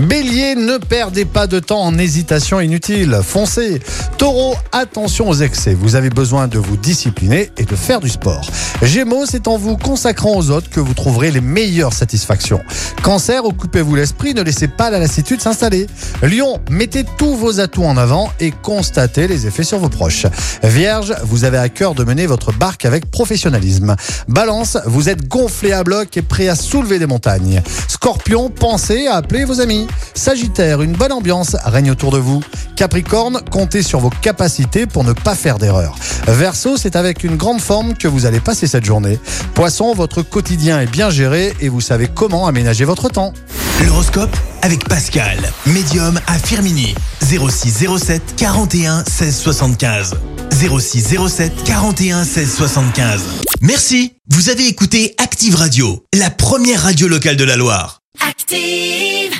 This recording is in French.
Bélier, ne perdez pas de temps en hésitation inutile. Foncez. Taureau, attention aux excès. Vous avez besoin de vous discipliner et de faire du sport. Gémeaux, c'est en vous consacrant aux autres que vous trouverez les meilleures satisfactions. Cancer, occupez-vous l'esprit, ne laissez pas la lassitude s'installer. Lion, mettez tous vos atouts en avant et constatez les effets sur vos proches. Vierge, vous avez à cœur de mener votre barque avec professionnalisme. Balance, vous êtes gonflé à bloc et prêt à soulever des montagnes. Scorpion, pensez à appeler vos amis. Sagittaire, une bonne ambiance règne autour de vous. Capricorne, comptez sur vos capacités pour ne pas faire d'erreur. Verseau, c'est avec une grande forme que vous allez passer cette journée. Poisson, votre quotidien est bien géré et vous savez comment aménager votre temps. L'horoscope avec Pascal, médium à Firmini. 0607 41 16 75. 0607 41 16 75. Merci, vous avez écouté Active Radio, la première radio locale de la Loire. Active.